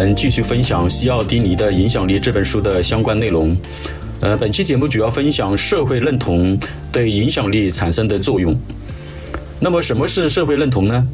们继续分享西奥蒂尼的影响力这本书的相关内容。呃，本期节目主要分享社会认同对影响力产生的作用。那么，什么是社会认同呢？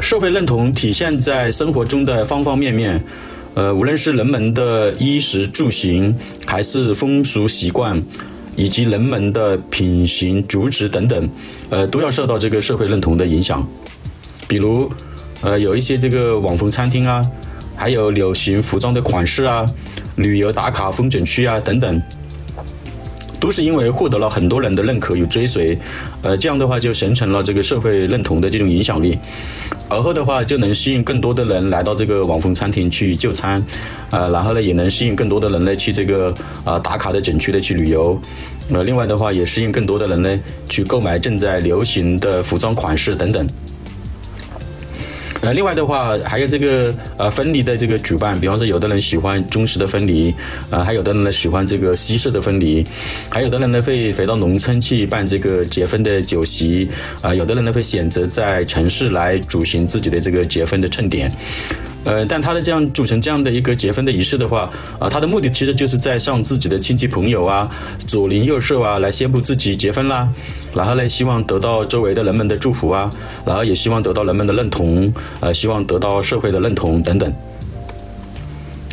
社会认同体现在生活中的方方面面，呃，无论是人们的衣食住行，还是风俗习惯，以及人们的品行、举止等等，呃，都要受到这个社会认同的影响。比如，呃，有一些这个网红餐厅啊，还有流行服装的款式啊。旅游打卡风景区啊，等等，都是因为获得了很多人的认可与追随，呃，这样的话就形成了这个社会认同的这种影响力，而后的话就能吸引更多的人来到这个网红餐厅去就餐，呃，然后呢也能吸引更多的人呢去这个啊打卡的景区的去旅游，呃，另外的话也吸引更多的人呢去购买正在流行的服装款式等等。呃，另外的话，还有这个呃分离的这个举办，比方说有的人喜欢中式的分离，呃，还有的人呢喜欢这个西式的分离，还有的人呢会回到农村去办这个结婚的酒席，啊，有的人呢会选择在城市来举行自己的这个结婚的庆典。呃，但他的这样组成这样的一个结婚的仪式的话，啊，他的目的其实就是在向自己的亲戚朋友啊、左邻右舍啊来宣布自己结婚啦，然后呢，希望得到周围的人们的祝福啊，然后也希望得到人们的认同，呃，希望得到社会的认同等等。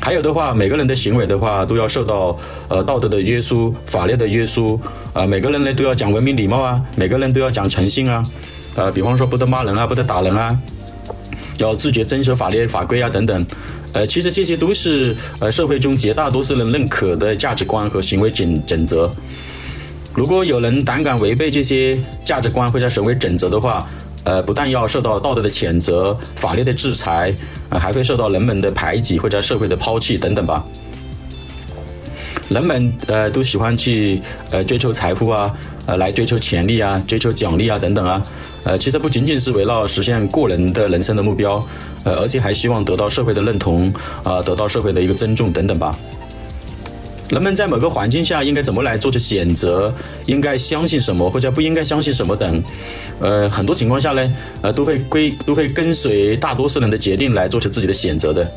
还有的话，每个人的行为的话都要受到呃道德的约束、法律的约束，啊，每个人呢都要讲文明礼貌啊，每个人都要讲诚信啊，呃，比方说不得骂人啊，不得打人啊。要自觉遵守法律法规啊，等等，呃，其实这些都是呃社会中绝大多数人认可的价值观和行为准准则。如果有人胆敢违背这些价值观或者行为准则的话，呃，不但要受到道德的谴责、法律的制裁，呃，还会受到人们的排挤或者社会的抛弃等等吧。人们呃都喜欢去呃追求财富啊，呃来追求权利啊，追求奖励啊等等啊。呃，其实不仅仅是围绕实现个人的人生的目标，呃，而且还希望得到社会的认同，啊，得到社会的一个尊重等等吧。人们在某个环境下应该怎么来做出选择？应该相信什么或者不应该相信什么等？呃，很多情况下呢，呃，都会归都会跟随大多数人的决定来做出自己的选择的。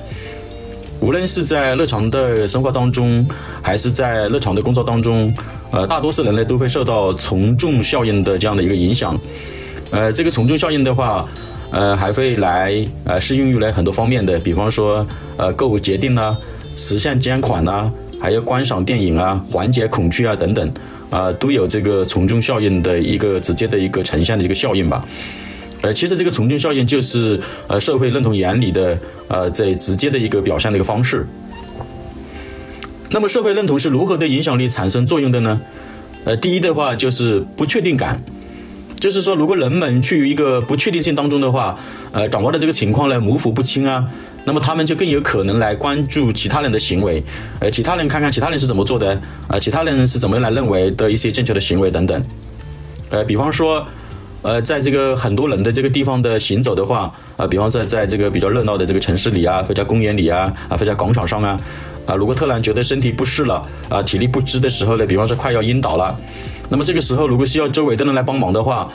无论是在日常的生活当中，还是在日常的工作当中，呃，大多数人类都会受到从众效应的这样的一个影响。呃，这个从众效应的话，呃，还会来呃适用于来很多方面的，比方说呃购物决定呐、慈善捐款呐，还有观赏电影啊、缓解恐惧啊等等，啊，都有这个从众效应的一个直接的一个呈现的一个效应吧。呃，其实这个从众效应就是呃社会认同原理的呃最直接的一个表现的一个方式。那么社会认同是如何对影响力产生作用的呢？呃，第一的话就是不确定感。就是说，如果人们处于一个不确定性当中的话，呃，掌握的这个情况呢模糊不清啊，那么他们就更有可能来关注其他人的行为，呃，其他人看看其他人是怎么做的，啊，其他人是怎么来认为的一些正确的行为等等，呃，比方说，呃，在这个很多人的这个地方的行走的话，啊，比方说在这个比较热闹的这个城市里啊，或者公园里啊，啊，或者广场上啊，啊，如果突然觉得身体不适了，啊，体力不支的时候呢，比方说快要晕倒了。那么这个时候，如果需要周围的人来帮忙的话，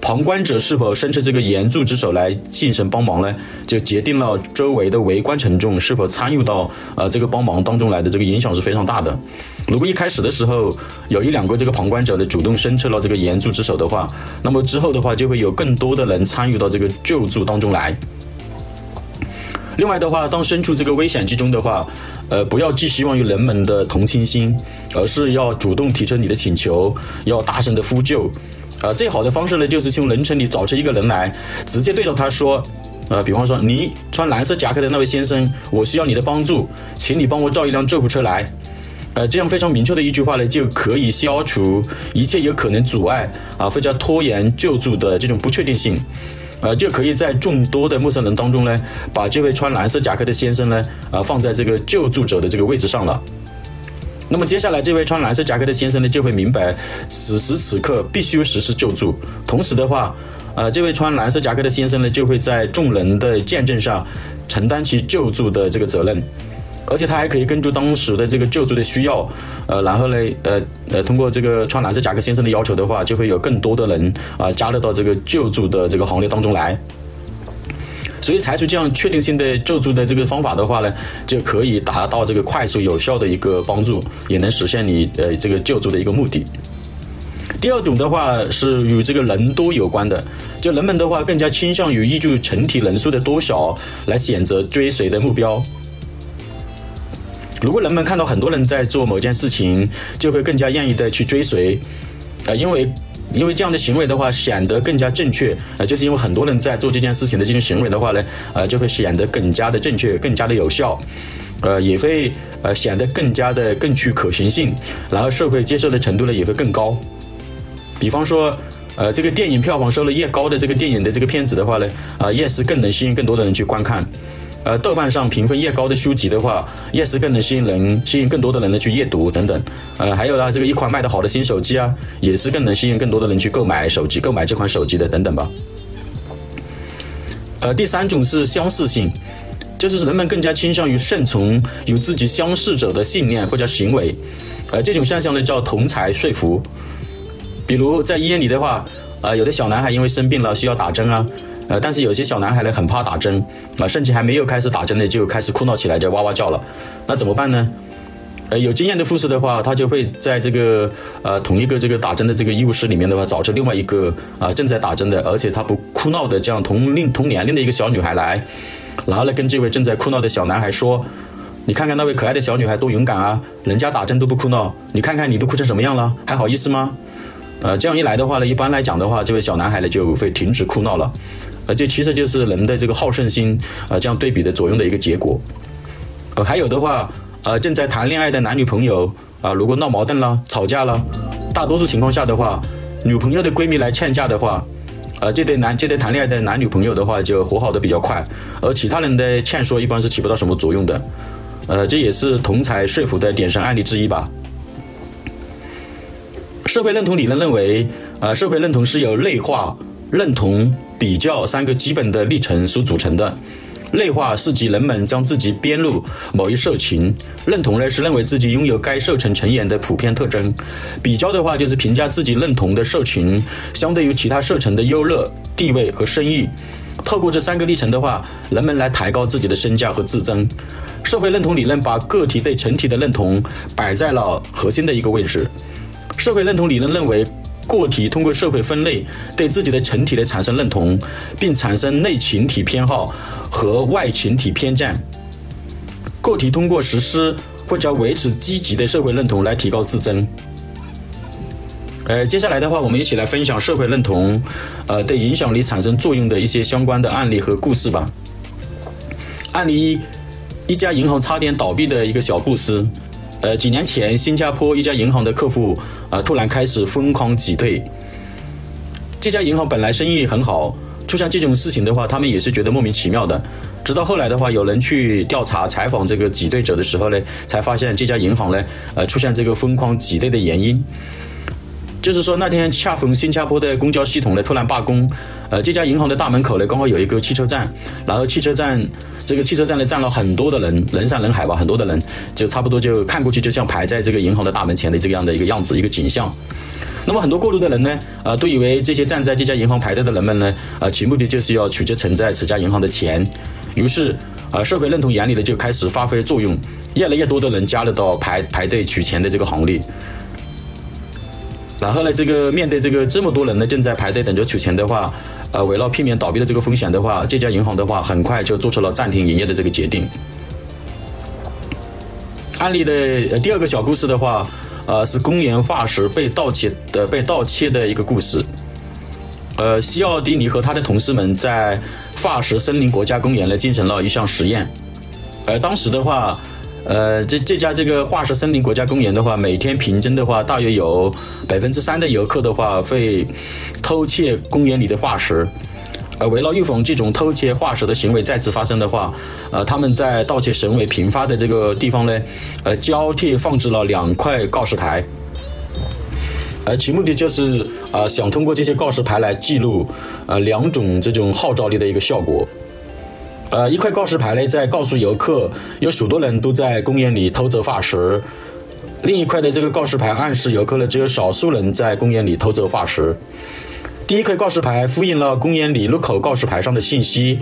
旁观者是否伸出这个援助之手来进行帮忙呢？就决定了周围的围观群众是否参与到呃这个帮忙当中来的，这个影响是非常大的。如果一开始的时候有一两个这个旁观者的主动伸出了这个援助之手的话，那么之后的话就会有更多的人参与到这个救助当中来。另外的话，当身处这个危险之中的话，呃，不要寄希望于人们的同情心，而是要主动提出你的请求，要大声的呼救。啊，最好的方式呢，就是从人群里找出一个人来，直接对着他说，呃，比方说你穿蓝色夹克的那位先生，我需要你的帮助，请你帮我叫一辆救护车来。呃，这样非常明确的一句话呢，就可以消除一切有可能阻碍啊或者拖延救助的这种不确定性。呃，就可以在众多的陌生人当中呢，把这位穿蓝色夹克的先生呢，呃，放在这个救助者的这个位置上了。那么接下来，这位穿蓝色夹克的先生呢，就会明白此时此刻必须实施救助。同时的话，呃，这位穿蓝色夹克的先生呢，就会在众人的见证上承担起救助的这个责任。而且他还可以根据当时的这个救助的需要，呃，然后呢，呃呃，通过这个穿蓝色夹克先生的要求的话，就会有更多的人啊加入到这个救助的这个行列当中来。所以采取这样确定性的救助的这个方法的话呢，就可以达到这个快速有效的一个帮助，也能实现你呃这个救助的一个目的。第二种的话是与这个人多有关的，就人们的话更加倾向于依据成体人数的多少来选择追随的目标。如果人们看到很多人在做某件事情，就会更加愿意的去追随，呃，因为因为这样的行为的话显得更加正确，呃，就是因为很多人在做这件事情的这种行为的话呢，呃，就会显得更加的正确，更加的有效，呃，也会呃显得更加的更具可行性，然后社会接受的程度呢也会更高。比方说，呃，这个电影票房收入越高的这个电影的这个片子的话呢，啊，越是更能吸引更多的人去观看。呃，豆瓣上评分越高的书籍的话，越是更能吸引人，吸引更多的人呢去阅读等等。呃，还有呢，这个一款卖得好的新手机啊，也是更能吸引更多的人去购买手机，购买这款手机的等等吧。呃，第三种是相似性，就是人们更加倾向于顺从与自己相似者的信念或者行为。呃，这种现象呢叫同才说服。比如在医院里的话，呃，有的小男孩因为生病了需要打针啊。呃，但是有些小男孩呢很怕打针，啊，甚至还没有开始打针呢就开始哭闹起来，就哇哇叫了，那怎么办呢？呃，有经验的护士的话，他就会在这个呃同一个这个打针的这个医务室里面的话，找出另外一个啊正在打针的，而且他不哭闹的这样同龄同年龄的一个小女孩来，然后呢跟这位正在哭闹的小男孩说，你看看那位可爱的小女孩多勇敢啊，人家打针都不哭闹，你看看你都哭成什么样了，还好意思吗？呃，这样一来的话呢，一般来讲的话，这位小男孩呢就会停止哭闹了。呃，这其实就是人的这个好胜心啊，这样对比的作用的一个结果。呃，还有的话，呃，正在谈恋爱的男女朋友啊，如果闹矛盾了、吵架了，大多数情况下的话，女朋友的闺蜜来劝架的话，呃，这对男这对谈恋爱的男女朋友的话就和好的比较快，而其他人的劝说一般是起不到什么作用的。呃，这也是同才说服的典型案例之一吧。社会认同理论认为，呃，社会认同是由内化。认同、比较三个基本的历程所组成的。内化是指人们将自己编入某一社群；认同呢是认为自己拥有该社群成员的普遍特征；比较的话就是评价自己认同的社群相对于其他社群的优劣、地位和声誉。透过这三个历程的话，人们来抬高自己的身价和自尊。社会认同理论把个体对整体的认同摆在了核心的一个位置。社会认同理论认为。个体通过社会分类对自己的群体来产生认同，并产生内群体偏好和外群体偏见。个体通过实施或者维持积极的社会认同来提高自尊。呃，接下来的话，我们一起来分享社会认同，呃，对影响力产生作用的一些相关的案例和故事吧。案例一：一家银行差点倒闭的一个小故事。呃，几年前，新加坡一家银行的客户啊，突然开始疯狂挤兑。这家银行本来生意很好，出现这种事情的话，他们也是觉得莫名其妙的。直到后来的话，有人去调查采访这个挤兑者的时候呢，才发现这家银行呢，呃，出现这个疯狂挤兑的原因。就是说，那天恰逢新加坡的公交系统呢突然罢工，呃，这家银行的大门口呢刚好有一个汽车站，然后汽车站这个汽车站呢站了很多的人，人山人海吧，很多的人就差不多就看过去就像排在这个银行的大门前的这个样的一个样子一个景象。那么很多过路的人呢，呃，都以为这些站在这家银行排队的人们呢，呃，其目的就是要取这存在此家银行的钱。于是，呃，社会认同原理呢就开始发挥作用，越来越多的人加入到排排队取钱的这个行列。然后呢，这个面对这个这么多人呢，正在排队等着取钱的话，呃，为了避免倒闭的这个风险的话，这家银行的话很快就做出了暂停营业的这个决定。案例的第二个小故事的话，呃，是公园化石被盗窃的被盗窃的一个故事。呃，西奥迪尼和他的同事们在化石森林国家公园呢进行了一项实验，呃，当时的话。呃，这这家这个化石森林国家公园的话，每天平均的话，大约有百分之三的游客的话会偷窃公园里的化石。呃，为了预防这种偷窃化石的行为再次发生的话，呃，他们在盗窃行为频发的这个地方呢，呃，交替放置了两块告示牌。呃，其目的就是啊，想通过这些告示牌来记录呃两种这种号召力的一个效果。呃，一块告示牌呢，在告诉游客有许多人都在公园里偷走化石；另一块的这个告示牌暗示游客呢，只有少数人在公园里偷走化石。第一块告示牌复印了公园里入口告示牌上的信息，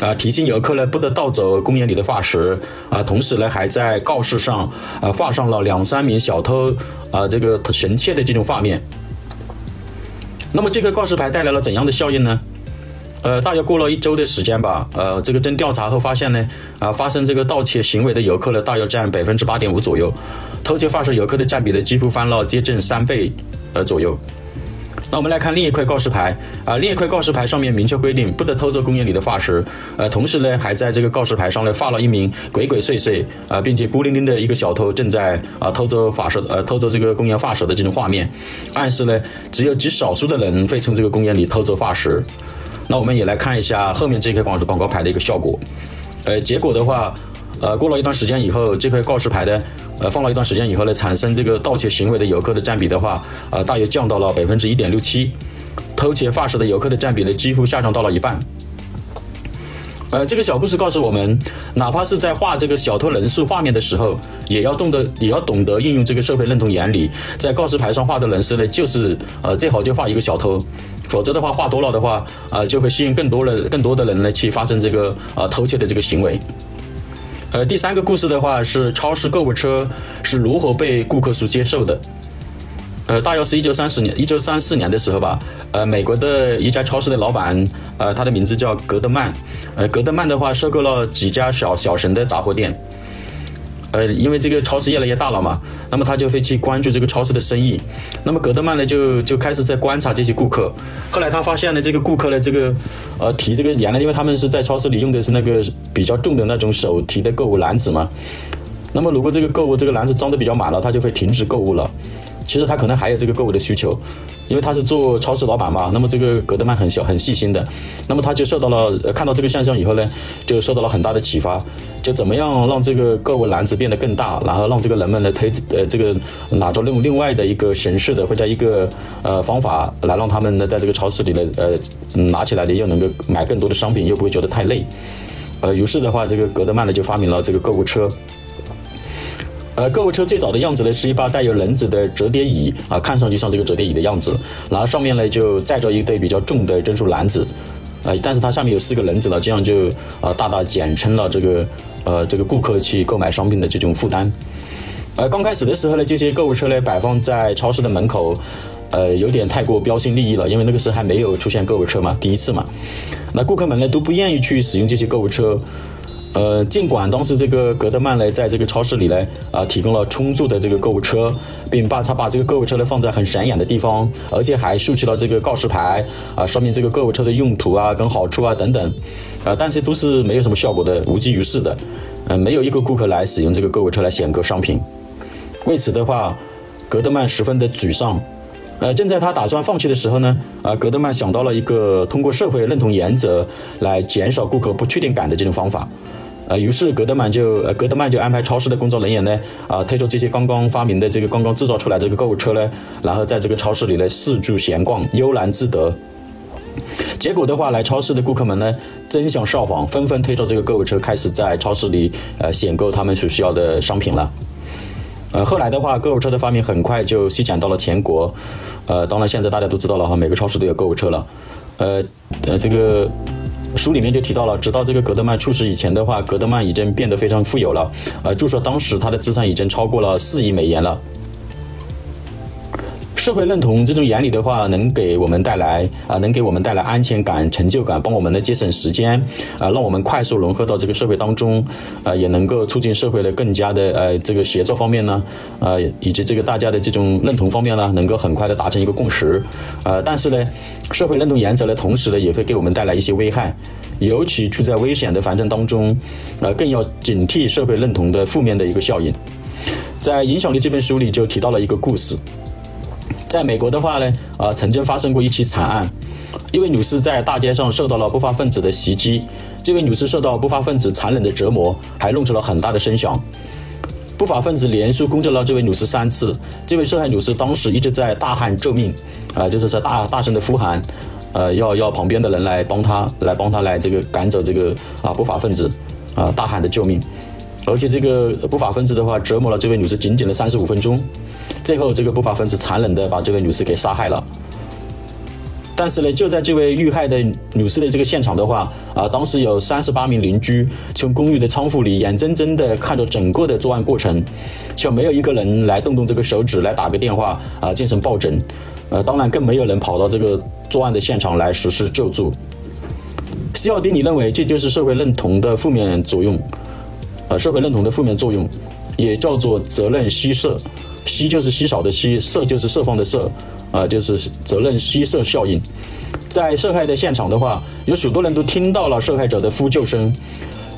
啊，提醒游客呢不得盗走公园里的化石，啊，同时呢还在告示上啊画上了两三名小偷啊这个神切的这种画面。那么这个告示牌带来了怎样的效应呢？呃，大约过了一周的时间吧，呃，这个经调查后发现呢，啊，发生这个盗窃行为的游客呢，大约占百分之八点五左右，偷窃发射游客的占比呢，几乎翻了接近三倍，呃左右。那我们来看另一块告示牌啊，另一块告示牌上面明确规定不得偷走公园里的化石，呃，同时呢，还在这个告示牌上呢画了一名鬼鬼祟祟啊，并且孤零零的一个小偷正在啊偷走化石，呃，偷走这个公园化石的这种画面，暗示呢，只有极少数的人会从这个公园里偷走化石。那我们也来看一下后面这块广告广告牌的一个效果，呃，结果的话，呃，过了一段时间以后，这块告示牌的。呃，放了一段时间以后呢，产生这个盗窃行为的游客的占比的话，呃，大约降到了百分之一点六七，偷窃化石的游客的占比呢，几乎下降到了一半。呃，这个小故事告诉我们，哪怕是在画这个小偷人数画面的时候，也要懂得，也要懂得运用这个社会认同原理，在告示牌上画的人士呢，就是呃，最好就画一个小偷，否则的话，画多了的话，啊，就会吸引更多的更多的人呢去发生这个呃偷窃的这个行为。呃，第三个故事的话是超市购物车是如何被顾客所接受的。呃，大约是一九三四年，一九三四年的时候吧。呃，美国的一家超市的老板，呃，他的名字叫格德曼。呃，格德曼的话收购了几家小小型的杂货店。呃，因为这个超市越来越大了嘛，那么他就会去关注这个超市的生意。那么格德曼呢，就就开始在观察这些顾客。后来他发现了，这个顾客呢，这个呃提这个原来因为他们是在超市里用的是那个比较重的那种手提的购物篮子嘛。那么如果这个购物这个篮子装的比较满了，他就会停止购物了。其实他可能还有这个购物的需求。因为他是做超市老板嘛，那么这个格德曼很小很细心的，那么他就受到了看到这个现象以后呢，就受到了很大的启发，就怎么样让这个购物篮子变得更大，然后让这个人们呢推呃这个拿着另另外的一个形式的或者一个呃方法来让他们呢在这个超市里呢呃拿起来的又能够买更多的商品，又不会觉得太累，呃于是的话这个格德曼呢就发明了这个购物车。呃，购物车最早的样子呢，是一把带有轮子的折叠椅啊，看上去像这个折叠椅的样子。然后上面呢就载着一对比较重的珍珠篮子，呃，但是它下面有四个轮子了，这样就呃大大减轻了这个呃这个顾客去购买商品的这种负担。呃，刚开始的时候呢，这些购物车呢摆放在超市的门口，呃，有点太过标新立异了，因为那个时候还没有出现购物车嘛，第一次嘛，那顾客们呢都不愿意去使用这些购物车。呃，尽管当时这个格德曼呢，在这个超市里呢，啊，提供了充足的这个购物车，并把他把这个购物车呢放在很显眼的地方，而且还竖起了这个告示牌，啊，说明这个购物车的用途啊、跟好处啊等等，啊，但是都是没有什么效果的，无济于事的，呃，没有一个顾客来使用这个购物车来选购商品。为此的话，格德曼十分的沮丧。呃，正在他打算放弃的时候呢，啊，格德曼想到了一个通过社会认同原则来减少顾客不确定感的这种方法。呃，于是格德曼就呃格德曼就安排超市的工作人员呢，啊，推着这些刚刚发明的这个刚刚制造出来这个购物车呢，然后在这个超市里呢四处闲逛，悠然自得。结果的话，来超市的顾客们呢，争相效仿，纷纷推着这个购物车，开始在超市里呃选购他们所需要的商品了。呃，后来的话，购物车的发明很快就席卷到了全国。呃，当然现在大家都知道了哈，每个超市都有购物车了。呃呃，这个。书里面就提到了，直到这个格德曼出事以前的话，格德曼已经变得非常富有了。呃，就说当时他的资产已经超过了四亿美元了。社会认同这种原理的话，能给我们带来啊，能给我们带来安全感、成就感，帮我们呢节省时间，啊，让我们快速融合到这个社会当中，啊，也能够促进社会的更加的呃这个协作方面呢，呃，以及这个大家的这种认同方面呢，能够很快的达成一个共识，呃，但是呢，社会认同原则呢，同时呢，也会给我们带来一些危害，尤其处在危险的环境当中，呃，更要警惕社会认同的负面的一个效应。在《影响力》这本书里就提到了一个故事。在美国的话呢，呃，曾经发生过一起惨案，一位女士在大街上受到了不法分子的袭击，这位女士受到不法分子残忍的折磨，还弄出了很大的声响。不法分子连续攻击了这位女士三次，这位受害女士当时一直在大喊救命，啊，就是在大大声的呼喊，呃，要要旁边的人来帮她，来帮她来这个赶走这个啊不法分子，啊，大喊的救命。而且这个不法分子的话折磨了这位女士仅仅的三十五分钟。最后，这个不法分子残忍地把这位女士给杀害了。但是呢，就在这位遇害的女士的这个现场的话，啊，当时有三十八名邻居从公寓的仓库里眼睁睁地看着整个的作案过程，却没有一个人来动动这个手指来打个电话啊，进行报警，呃，当然更没有人跑到这个作案的现场来实施救助。西奥丁尼认为这就是社会认同的负面作用，呃，社会认同的负面作用，也叫做责任稀释，稀就是稀少的稀，设就是设放的设。啊，就是责任稀释效应。在受害的现场的话，有许多人都听到了受害者的呼救声，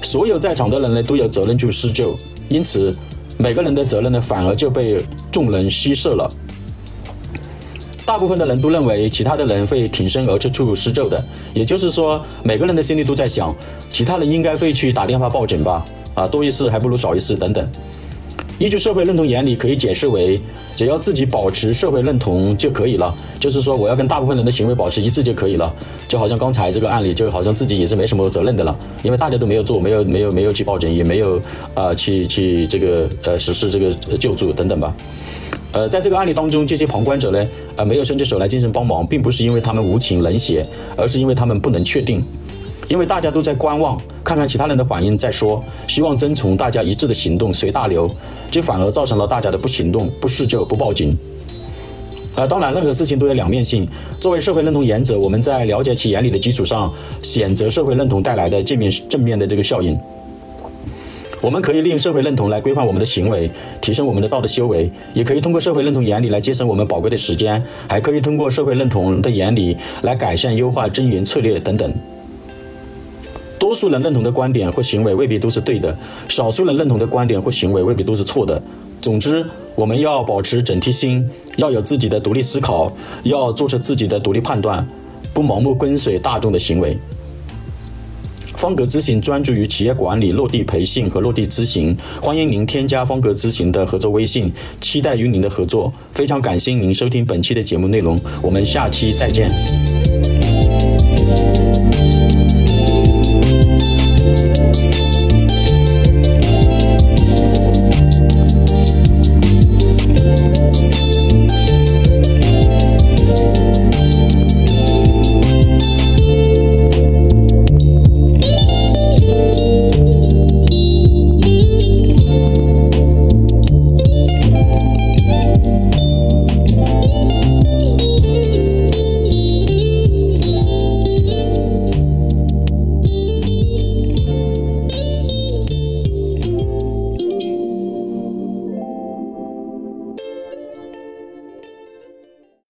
所有在场的人呢都有责任去施救，因此每个人的责任呢反而就被众人稀释了。大部分的人都认为其他的人会挺身而出去施救的，也就是说，每个人的心里都在想，其他人应该会去打电话报警吧？啊，多一事还不如少一事等等。依据社会认同原理，可以解释为，只要自己保持社会认同就可以了。就是说，我要跟大部分人的行为保持一致就可以了。就好像刚才这个案例，就好像自己也是没什么责任的了，因为大家都没有做，没有没有没有去报警，也没有啊去去这个呃实施这个救助等等吧。呃，在这个案例当中，这些旁观者呢，呃，没有伸出手来进行帮忙，并不是因为他们无情冷血，而是因为他们不能确定。因为大家都在观望，看看其他人的反应再说，希望遵从大家一致的行动，随大流，这反而造成了大家的不行动、不施救、不报警。呃，当然，任何事情都有两面性。作为社会认同原则，我们在了解其原理的基础上，选择社会认同带来的正面正面的这个效应。我们可以利用社会认同来规范我们的行为，提升我们的道德修为；也可以通过社会认同原理来节省我们宝贵的时间；还可以通过社会认同的原理来改善、优化经营策略等等。多数人认同的观点或行为未必都是对的，少数人认同的观点或行为未必都是错的。总之，我们要保持警惕心，要有自己的独立思考，要做出自己的独立判断，不盲目跟随大众的行为。方格咨询专注于企业管理、落地培训和落地咨询，欢迎您添加方格咨询的合作微信，期待与您的合作。非常感谢您收听本期的节目内容，我们下期再见。